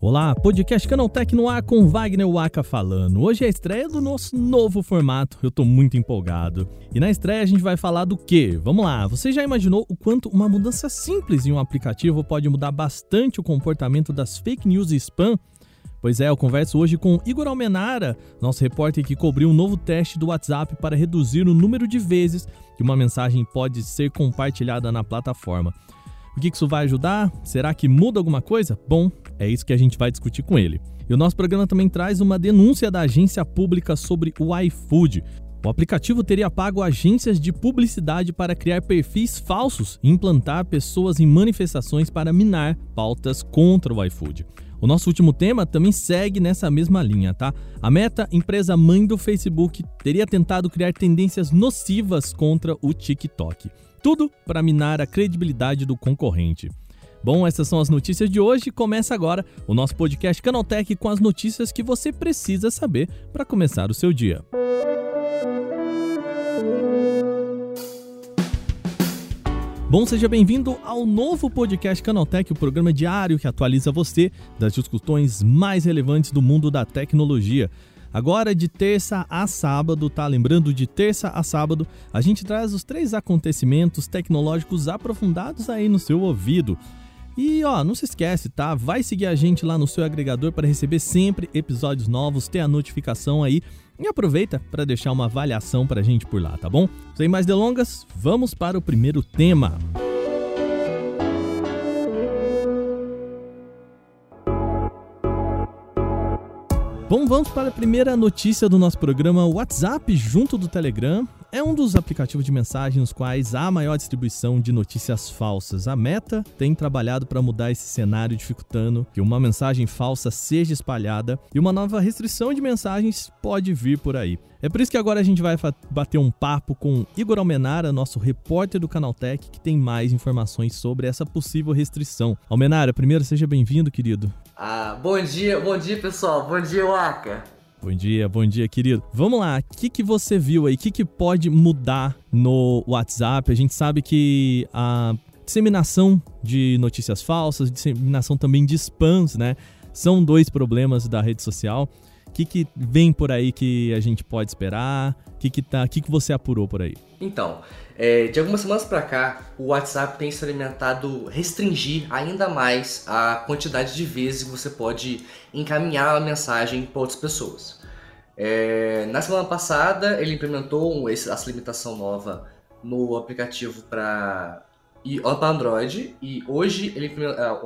Olá, podcast Canaltech no ar com Wagner Waka falando. Hoje é a estreia do nosso novo formato, eu tô muito empolgado. E na estreia a gente vai falar do quê? Vamos lá, você já imaginou o quanto uma mudança simples em um aplicativo pode mudar bastante o comportamento das fake news e spam? Pois é, eu converso hoje com Igor Almenara, nosso repórter que cobriu um novo teste do WhatsApp para reduzir o número de vezes que uma mensagem pode ser compartilhada na plataforma. O que isso vai ajudar? Será que muda alguma coisa? Bom, é isso que a gente vai discutir com ele. E o nosso programa também traz uma denúncia da agência pública sobre o iFood. O aplicativo teria pago agências de publicidade para criar perfis falsos e implantar pessoas em manifestações para minar pautas contra o iFood. O nosso último tema também segue nessa mesma linha, tá? A Meta, empresa mãe do Facebook, teria tentado criar tendências nocivas contra o TikTok. Tudo para minar a credibilidade do concorrente. Bom, essas são as notícias de hoje. Começa agora o nosso podcast Canaltech com as notícias que você precisa saber para começar o seu dia. Bom, seja bem-vindo ao novo podcast Canaltech, o programa diário que atualiza você das discussões mais relevantes do mundo da tecnologia. Agora, de terça a sábado, tá? Lembrando, de terça a sábado, a gente traz os três acontecimentos tecnológicos aprofundados aí no seu ouvido. E ó, não se esquece, tá? Vai seguir a gente lá no seu agregador para receber sempre episódios novos, ter a notificação aí e aproveita para deixar uma avaliação pra gente por lá, tá bom? Sem mais delongas, vamos para o primeiro tema. Bom, vamos para a primeira notícia do nosso programa. WhatsApp, junto do Telegram, é um dos aplicativos de mensagem nos quais há maior distribuição de notícias falsas. A Meta tem trabalhado para mudar esse cenário, dificultando que uma mensagem falsa seja espalhada e uma nova restrição de mensagens pode vir por aí. É por isso que agora a gente vai bater um papo com Igor Almenara, nosso repórter do Canaltech, que tem mais informações sobre essa possível restrição. Almenara, primeiro seja bem-vindo, querido. Ah, bom dia, bom dia pessoal, bom dia Waka. Bom dia, bom dia, querido. Vamos lá, o que, que você viu aí? O que, que pode mudar no WhatsApp? A gente sabe que a disseminação de notícias falsas, disseminação também de spams, né? São dois problemas da rede social. Que, que vem por aí que a gente pode esperar? O que, que, tá, que, que você apurou por aí? Então, é, de algumas semanas para cá, o WhatsApp tem experimentado restringir ainda mais a quantidade de vezes que você pode encaminhar a mensagem para outras pessoas. É, na semana passada, ele implementou essa limitação nova no aplicativo para Android e hoje ele,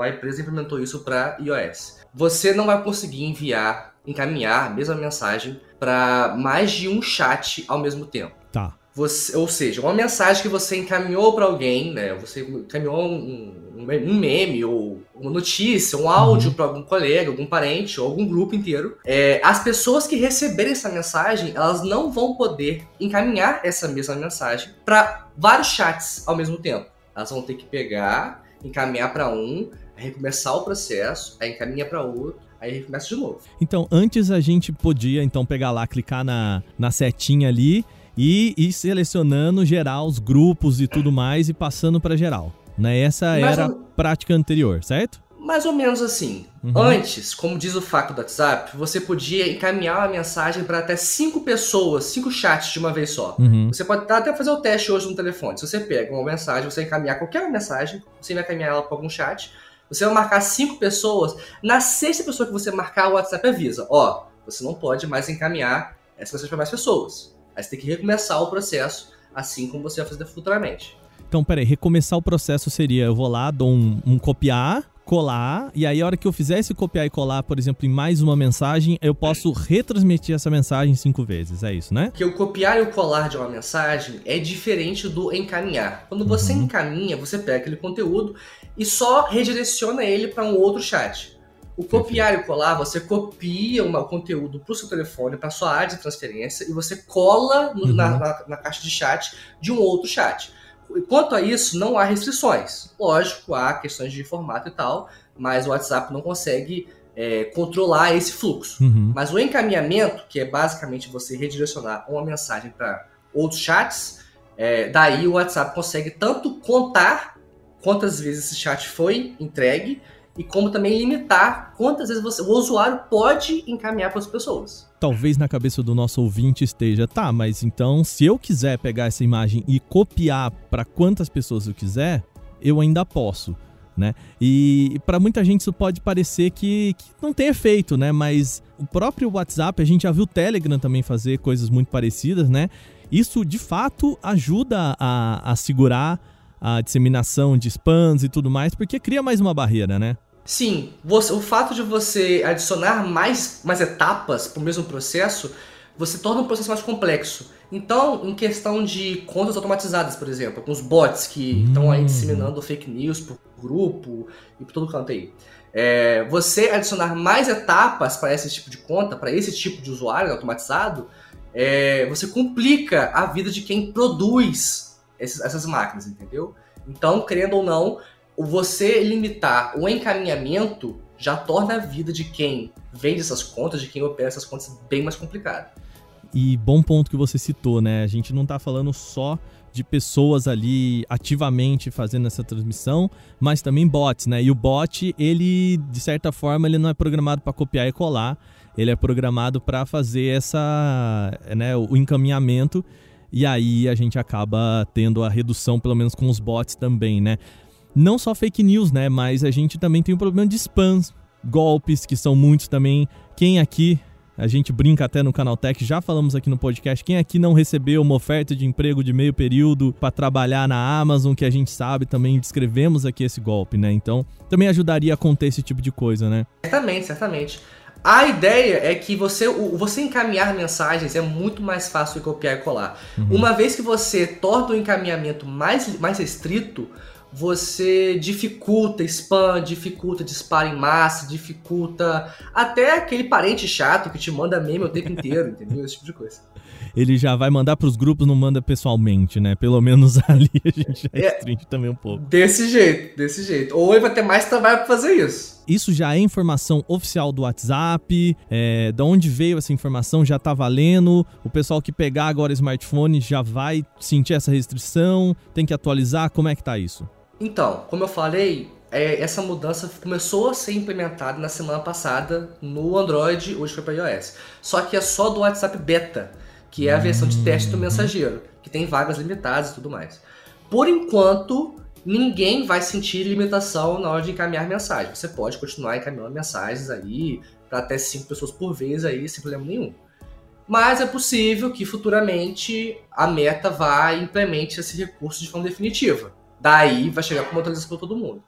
a empresa implementou isso para iOS. Você não vai conseguir enviar encaminhar a mesma mensagem para mais de um chat ao mesmo tempo. Tá. Você, ou seja, uma mensagem que você encaminhou para alguém, né? Você encaminhou um, um, meme ou uma notícia, um áudio uhum. para algum colega, algum parente ou algum grupo inteiro. É, as pessoas que receberem essa mensagem, elas não vão poder encaminhar essa mesma mensagem para vários chats ao mesmo tempo. Elas vão ter que pegar, encaminhar para um, recomeçar o processo, aí encaminha para outro Aí começa de novo. Então, antes a gente podia então pegar lá, clicar na, na setinha ali e ir selecionando geral os grupos e tudo mais e passando para geral. Né? Essa era a prática anterior, certo? Mais ou menos assim. Uhum. Antes, como diz o fato do WhatsApp, você podia encaminhar uma mensagem para até cinco pessoas, cinco chats de uma vez só. Uhum. Você pode até fazer o teste hoje no telefone. Se você pega uma mensagem, você encaminhar qualquer mensagem, você vai encaminhar ela para algum chat, você vai marcar cinco pessoas. Na sexta pessoa que você marcar, o WhatsApp avisa: ó, você não pode mais encaminhar essa mensagem para mais pessoas. Aí você tem que recomeçar o processo, assim como você vai fazer futuramente. Então, peraí, recomeçar o processo seria: eu vou lá, dou um, um copiar, colar, e aí a hora que eu fizer esse copiar e colar, por exemplo, em mais uma mensagem, eu posso retransmitir essa mensagem cinco vezes, é isso, né? Que o copiar e o colar de uma mensagem é diferente do encaminhar. Quando você uhum. encaminha, você pega aquele conteúdo e só redireciona ele para um outro chat. O copiar e colar, você copia um conteúdo para o seu telefone, para sua área de transferência, e você cola no, uhum. na, na, na caixa de chat de um outro chat. Quanto a isso, não há restrições. Lógico, há questões de formato e tal, mas o WhatsApp não consegue é, controlar esse fluxo. Uhum. Mas o encaminhamento, que é basicamente você redirecionar uma mensagem para outros chats, É, daí o WhatsApp consegue tanto contar quantas vezes esse chat foi entregue e como também limitar quantas vezes você, o usuário pode encaminhar para as pessoas. Talvez na cabeça do nosso ouvinte esteja, tá, mas então se eu quiser pegar essa imagem e copiar para quantas pessoas eu quiser, eu ainda posso. Né? E, para muita gente isso pode parecer que, que, não tem efeito, né? Mas o próprio WhatsApp, a gente já viu o Telegram também fazer coisas muito parecidas, né? Isso de fato ajuda a, a segurar a disseminação de spams e tudo mais, porque cria mais uma barreira, né? Sim, você, o fato de você adicionar mais, mais etapas para o mesmo processo, você torna o processo mais complexo. Então, em questão de contas automatizadas, por exemplo, com os bots que hum. estão aí disseminando fake news por grupo e por todo canto aí. É, você adicionar mais etapas para esse tipo de conta, para esse tipo de usuário automatizado, é, você complica a vida de quem produz esses, essas máquinas, entendeu? Então, querendo ou não, você limitar o encaminhamento já torna a vida de quem vende essas contas, de quem opera essas contas, bem mais complicada. E bom ponto que você citou, né? A gente não está falando só de pessoas ali ativamente fazendo essa transmissão, mas também bots, né? E o bot, ele de certa forma, ele não é programado para copiar e colar, ele é programado para fazer essa, né, o encaminhamento e aí a gente acaba tendo a redução, pelo menos com os bots também, né? Não só fake news, né? Mas a gente também tem o problema de spams, golpes, que são muitos também. Quem aqui, a gente brinca até no Canaltech, já falamos aqui no podcast, quem aqui não recebeu uma oferta de emprego de meio período para trabalhar na Amazon, que a gente sabe também, descrevemos aqui esse golpe, né? Então, também ajudaria a conter esse tipo de coisa, né? Certamente, certamente. A ideia é que você, você encaminhar mensagens é muito mais fácil de copiar e colar. Uhum. Uma vez que você torna o encaminhamento mais, mais restrito, você dificulta spam, dificulta disparo em massa, dificulta até aquele parente chato que te manda meme o tempo inteiro, entendeu? Esse tipo de coisa. Ele já vai mandar para os grupos, não manda pessoalmente, né? Pelo menos ali a gente já é, restringe também um pouco. Desse jeito, desse jeito. Ou ele vai ter mais trabalho para fazer isso. Isso já é informação oficial do WhatsApp? É, da onde veio essa informação? Já tá valendo? O pessoal que pegar agora smartphone já vai sentir essa restrição? Tem que atualizar? Como é que tá isso? Então, como eu falei, é, essa mudança começou a ser implementada na semana passada no Android, hoje foi para iOS. Só que é só do WhatsApp Beta, que é a versão de teste do mensageiro, que tem vagas limitadas e tudo mais. Por enquanto, ninguém vai sentir limitação na hora de encaminhar mensagem. Você pode continuar encaminhando mensagens aí para até cinco pessoas por vez aí, sem problema nenhum. Mas é possível que futuramente a meta vá e implemente esse recurso de forma definitiva. Daí vai chegar com uma atualização para todo mundo.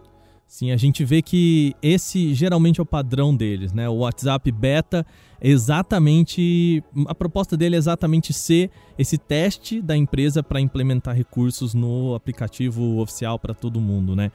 Sim, a gente vê que esse geralmente é o padrão deles, né? O WhatsApp Beta exatamente a proposta dele é exatamente ser esse teste da empresa para implementar recursos no aplicativo oficial para todo mundo, né?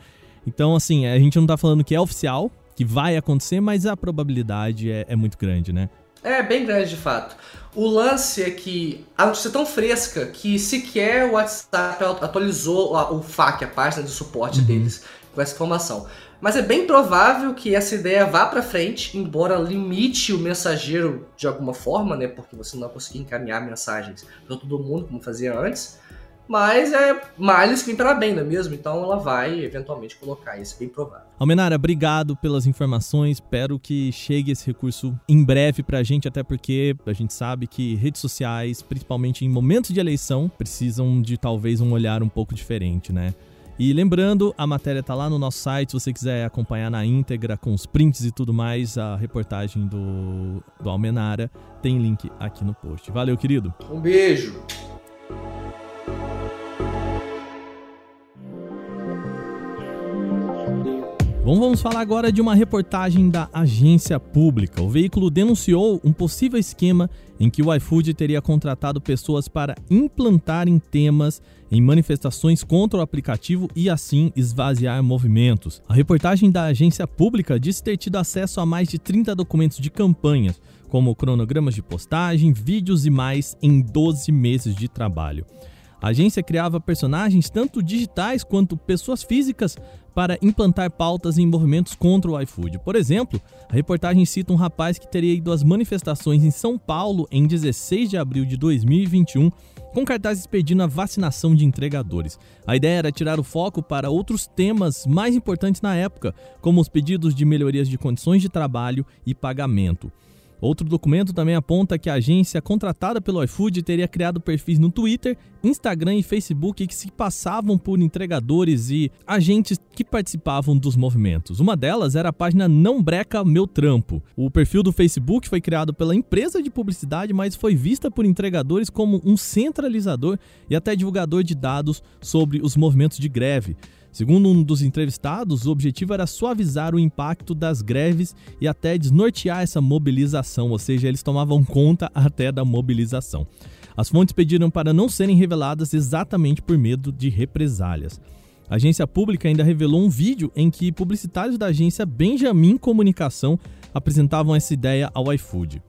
Então, assim, a gente não está falando que é oficial, que vai acontecer, mas a probabilidade é, é muito grande, né? É bem grande de fato. O lance é que a notícia é tão fresca que sequer o WhatsApp atualizou o FAQ, a página de suporte uhum. deles, com essa informação. Mas é bem provável que essa ideia vá para frente, embora limite o mensageiro de alguma forma, né? Porque você não vai conseguir encaminhar mensagens para todo mundo como fazia antes. Mas é males que para bem, não é mesmo? Então ela vai eventualmente colocar isso, bem provável. Almenara, obrigado pelas informações. Espero que chegue esse recurso em breve pra gente, até porque a gente sabe que redes sociais, principalmente em momentos de eleição, precisam de talvez um olhar um pouco diferente, né? E lembrando, a matéria tá lá no nosso site, se você quiser acompanhar na íntegra com os prints e tudo mais, a reportagem do, do Almenara, tem link aqui no post. Valeu, querido. Um beijo. Bom, vamos falar agora de uma reportagem da agência pública. O veículo denunciou um possível esquema em que o iFood teria contratado pessoas para implantarem temas em manifestações contra o aplicativo e assim esvaziar movimentos. A reportagem da agência pública diz ter tido acesso a mais de 30 documentos de campanhas, como cronogramas de postagem, vídeos e mais em 12 meses de trabalho. A agência criava personagens tanto digitais quanto pessoas físicas para implantar pautas em movimentos contra o iFood. Por exemplo, a reportagem cita um rapaz que teria ido às manifestações em São Paulo em 16 de abril de 2021 com cartazes pedindo a vacinação de entregadores. A ideia era tirar o foco para outros temas mais importantes na época, como os pedidos de melhorias de condições de trabalho e pagamento. Outro documento também aponta que a agência contratada pelo iFood teria criado perfis no Twitter, Instagram e Facebook que se passavam por entregadores e agentes que participavam dos movimentos. Uma delas era a página Não Breca Meu Trampo. O perfil do Facebook foi criado pela empresa de publicidade, mas foi vista por entregadores como um centralizador e até divulgador de dados sobre os movimentos de greve. Segundo um dos entrevistados, o objetivo era suavizar o impacto das greves e até desnortear essa mobilização, ou seja, eles tomavam conta até da mobilização. As fontes pediram para não serem reveladas exatamente por medo de represálias. A agência pública ainda revelou um vídeo em que publicitários da agência Benjamin Comunicação apresentavam essa ideia ao iFood.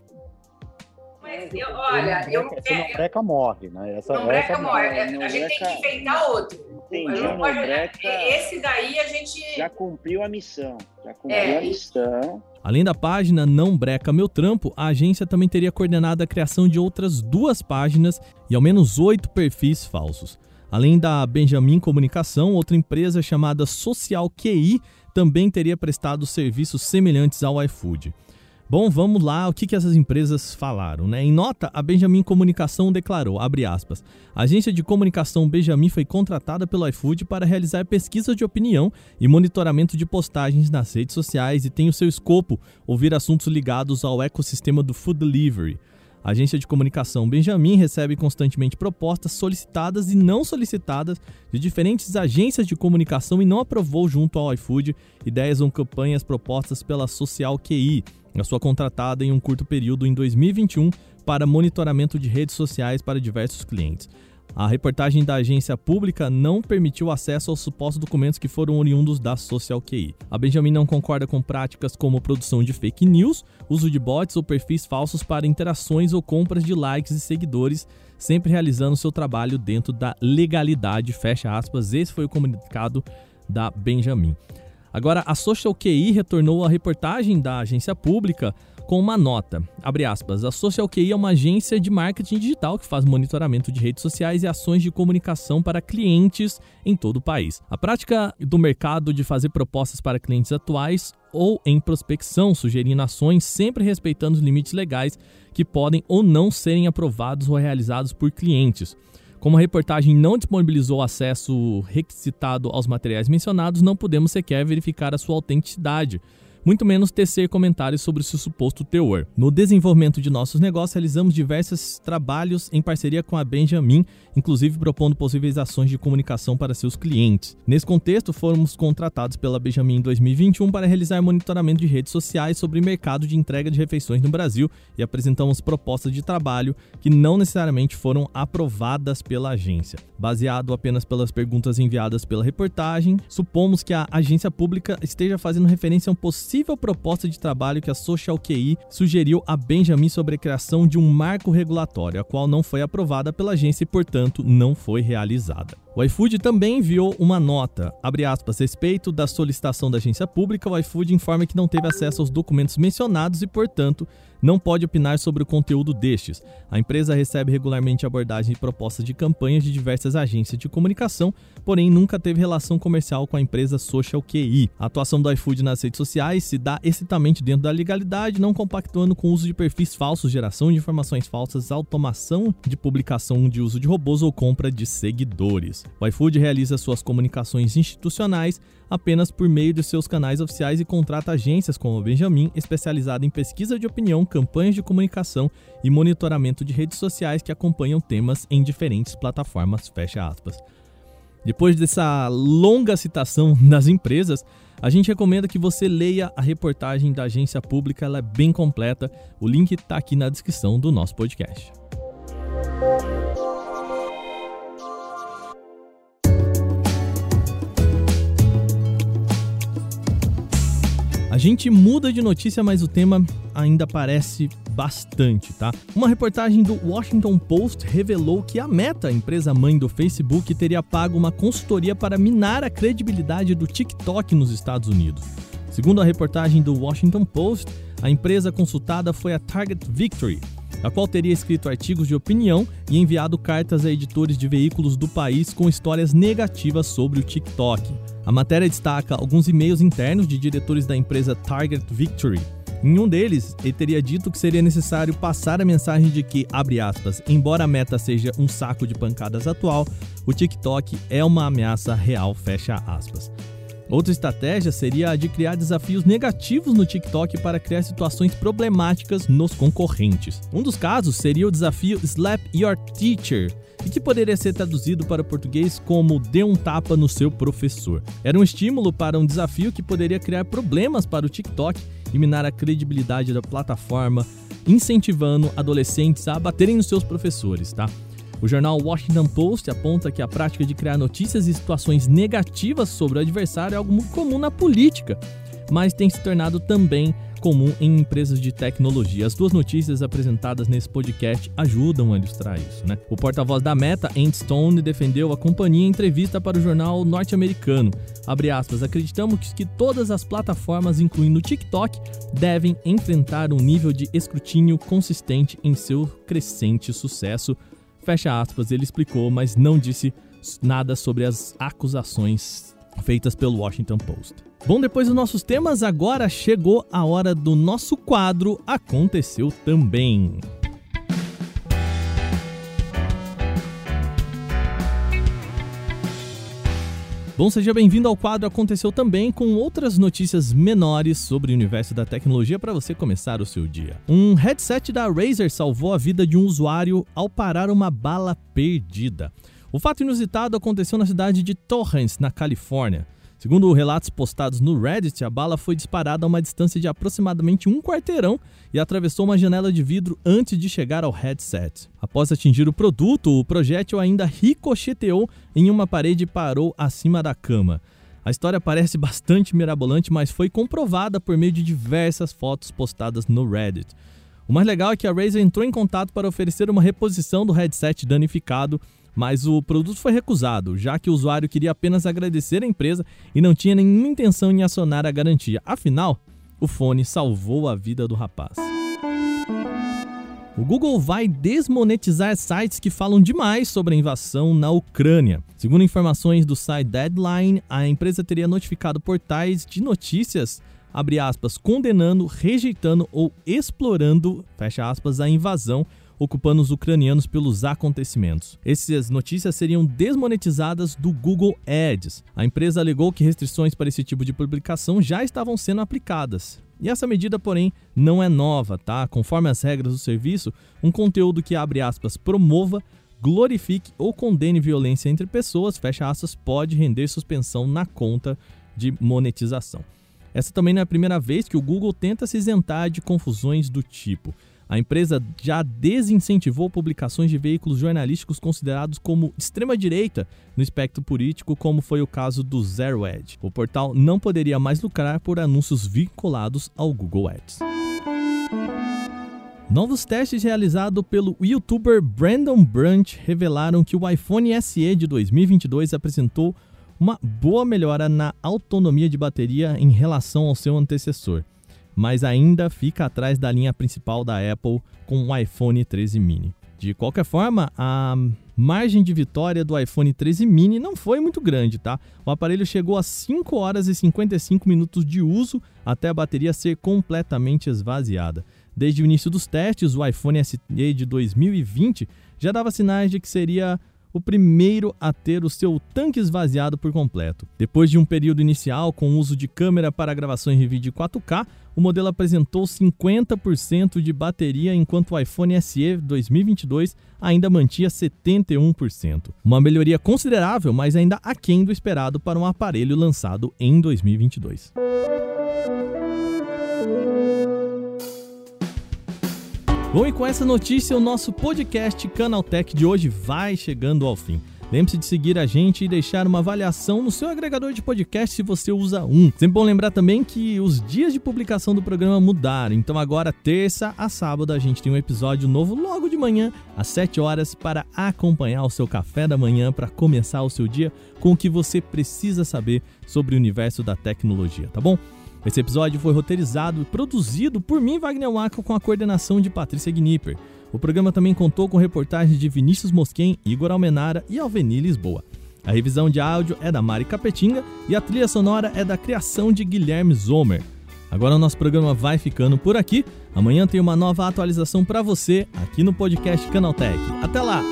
Eu, olha, eu. Essa não breca morre, né? Essa, não breca morre. a gente tem que inventar outro. Entendi, não pode, breca, esse daí a gente. Já cumpriu a missão. Já cumpriu é, a missão. Além da página Não Breca Meu Trampo, a agência também teria coordenado a criação de outras duas páginas e ao menos oito perfis falsos. Além da Benjamin Comunicação, outra empresa chamada Social QI também teria prestado serviços semelhantes ao iFood. Bom, vamos lá, o que, que essas empresas falaram, né? Em nota, a Benjamin Comunicação declarou, abre aspas, a agência de comunicação Benjamin foi contratada pelo iFood para realizar pesquisa de opinião e monitoramento de postagens nas redes sociais e tem o seu escopo ouvir assuntos ligados ao ecossistema do food delivery. A agência de comunicação Benjamin recebe constantemente propostas solicitadas e não solicitadas de diferentes agências de comunicação e não aprovou junto ao iFood ideias ou campanhas propostas pela Social QI, a sua contratada em um curto período em 2021 para monitoramento de redes sociais para diversos clientes. A reportagem da agência pública não permitiu acesso aos supostos documentos que foram oriundos da Social QI. A Benjamin não concorda com práticas como produção de fake news, uso de bots ou perfis falsos para interações ou compras de likes e seguidores, sempre realizando seu trabalho dentro da legalidade. Fecha aspas. Esse foi o comunicado da Benjamin. Agora, a Social QI retornou a reportagem da agência pública com uma nota. Abre aspas. A Social QI é uma agência de marketing digital que faz monitoramento de redes sociais e ações de comunicação para clientes em todo o país. A prática do mercado de fazer propostas para clientes atuais ou em prospecção, sugerindo ações sempre respeitando os limites legais que podem ou não serem aprovados ou realizados por clientes. Como a reportagem não disponibilizou acesso requisitado aos materiais mencionados, não podemos sequer verificar a sua autenticidade muito menos tecer comentários sobre seu suposto teor. No desenvolvimento de nossos negócios, realizamos diversos trabalhos em parceria com a Benjamin, inclusive propondo possíveis ações de comunicação para seus clientes. Nesse contexto, fomos contratados pela Benjamin em 2021 para realizar monitoramento de redes sociais sobre o mercado de entrega de refeições no Brasil e apresentamos propostas de trabalho que não necessariamente foram aprovadas pela agência. Baseado apenas pelas perguntas enviadas pela reportagem, supomos que a agência pública esteja fazendo referência a um possível possível proposta de trabalho que a Social QI sugeriu a Benjamin sobre a criação de um marco regulatório, a qual não foi aprovada pela agência e, portanto, não foi realizada. O iFood também enviou uma nota, abre aspas, respeito da solicitação da agência pública, o iFood informa que não teve acesso aos documentos mencionados e, portanto, não pode opinar sobre o conteúdo destes. A empresa recebe regularmente abordagem e propostas de campanhas de diversas agências de comunicação, porém nunca teve relação comercial com a empresa Social QI. A atuação do iFood nas redes sociais se dá excitamente dentro da legalidade, não compactuando com o uso de perfis falsos, geração de informações falsas, automação de publicação de uso de robôs ou compra de seguidores. O iFood realiza suas comunicações institucionais apenas por meio de seus canais oficiais e contrata agências como a Benjamin, especializada em pesquisa de opinião, campanhas de comunicação e monitoramento de redes sociais que acompanham temas em diferentes plataformas. Fecha aspas. Depois dessa longa citação das empresas, a gente recomenda que você leia a reportagem da agência pública, ela é bem completa. O link está aqui na descrição do nosso podcast. Gente muda de notícia, mas o tema ainda parece bastante, tá? Uma reportagem do Washington Post revelou que a Meta, empresa mãe do Facebook, teria pago uma consultoria para minar a credibilidade do TikTok nos Estados Unidos. Segundo a reportagem do Washington Post, a empresa consultada foi a Target Victory, a qual teria escrito artigos de opinião e enviado cartas a editores de veículos do país com histórias negativas sobre o TikTok. A matéria destaca alguns e-mails internos de diretores da empresa Target Victory. Em um deles, ele teria dito que seria necessário passar a mensagem de que, abre aspas, embora a meta seja um saco de pancadas atual, o TikTok é uma ameaça real, fecha aspas. Outra estratégia seria a de criar desafios negativos no TikTok para criar situações problemáticas nos concorrentes. Um dos casos seria o desafio Slap Your Teacher, e que poderia ser traduzido para o português como Dê um tapa no seu professor. Era um estímulo para um desafio que poderia criar problemas para o TikTok e minar a credibilidade da plataforma, incentivando adolescentes a baterem nos seus professores, tá? O jornal Washington Post aponta que a prática de criar notícias e situações negativas sobre o adversário é algo muito comum na política, mas tem se tornado também comum em empresas de tecnologia. As duas notícias apresentadas nesse podcast ajudam a ilustrar isso. Né? O porta-voz da Meta, Andy Stone, defendeu a companhia em entrevista para o jornal norte-americano. Aspas, acreditamos que todas as plataformas, incluindo o TikTok, devem enfrentar um nível de escrutínio consistente em seu crescente sucesso Fecha aspas, ele explicou, mas não disse nada sobre as acusações feitas pelo Washington Post. Bom, depois dos nossos temas, agora chegou a hora do nosso quadro Aconteceu Também. Bom, seja bem-vindo ao quadro Aconteceu Também, com outras notícias menores sobre o universo da tecnologia para você começar o seu dia. Um headset da Razer salvou a vida de um usuário ao parar uma bala perdida. O fato inusitado aconteceu na cidade de Torrance, na Califórnia. Segundo relatos postados no Reddit, a bala foi disparada a uma distância de aproximadamente um quarteirão e atravessou uma janela de vidro antes de chegar ao headset. Após atingir o produto, o projétil ainda ricocheteou em uma parede e parou acima da cama. A história parece bastante mirabolante, mas foi comprovada por meio de diversas fotos postadas no Reddit. O mais legal é que a Razer entrou em contato para oferecer uma reposição do headset danificado mas o produto foi recusado, já que o usuário queria apenas agradecer a empresa e não tinha nenhuma intenção em acionar a garantia. Afinal, o fone salvou a vida do rapaz. O Google vai desmonetizar sites que falam demais sobre a invasão na Ucrânia. Segundo informações do site Deadline, a empresa teria notificado portais de notícias aspas, condenando, rejeitando ou explorando, aspas, a invasão ocupando os ucranianos pelos acontecimentos. Essas notícias seriam desmonetizadas do Google Ads. A empresa alegou que restrições para esse tipo de publicação já estavam sendo aplicadas. E essa medida, porém, não é nova, tá? Conforme as regras do serviço, um conteúdo que abre aspas promova, glorifique ou condene violência entre pessoas, fecha aspas, pode render suspensão na conta de monetização. Essa também não é a primeira vez que o Google tenta se isentar de confusões do tipo. A empresa já desincentivou publicações de veículos jornalísticos considerados como extrema-direita no espectro político, como foi o caso do Zero Edge. O portal não poderia mais lucrar por anúncios vinculados ao Google Ads. Novos testes realizados pelo youtuber Brandon Brunch revelaram que o iPhone SE de 2022 apresentou uma boa melhora na autonomia de bateria em relação ao seu antecessor mas ainda fica atrás da linha principal da Apple com o iPhone 13 mini. De qualquer forma, a margem de vitória do iPhone 13 mini não foi muito grande, tá? O aparelho chegou a 5 horas e 55 minutos de uso até a bateria ser completamente esvaziada. Desde o início dos testes, o iPhone SE de 2020 já dava sinais de que seria o primeiro a ter o seu tanque esvaziado por completo. Depois de um período inicial com uso de câmera para gravações em vídeo 4K, o modelo apresentou 50% de bateria, enquanto o iPhone SE 2022 ainda mantinha 71%. Uma melhoria considerável, mas ainda aquém do esperado para um aparelho lançado em 2022. Bom, e com essa notícia, o nosso podcast Canaltech de hoje vai chegando ao fim. Lembre-se de seguir a gente e deixar uma avaliação no seu agregador de podcast se você usa um. Sempre bom lembrar também que os dias de publicação do programa mudaram, então agora terça a sábado a gente tem um episódio novo logo de manhã às 7 horas para acompanhar o seu café da manhã para começar o seu dia com o que você precisa saber sobre o universo da tecnologia, tá bom? Esse episódio foi roteirizado e produzido por mim, Wagner Waka, com a coordenação de Patrícia Gnipper. O programa também contou com reportagens de Vinícius Mosquen, Igor Almenara e Alveni Lisboa. A revisão de áudio é da Mari Capetinga e a trilha sonora é da criação de Guilherme Zomer. Agora o nosso programa vai ficando por aqui. Amanhã tem uma nova atualização para você aqui no podcast Canaltech. Até lá!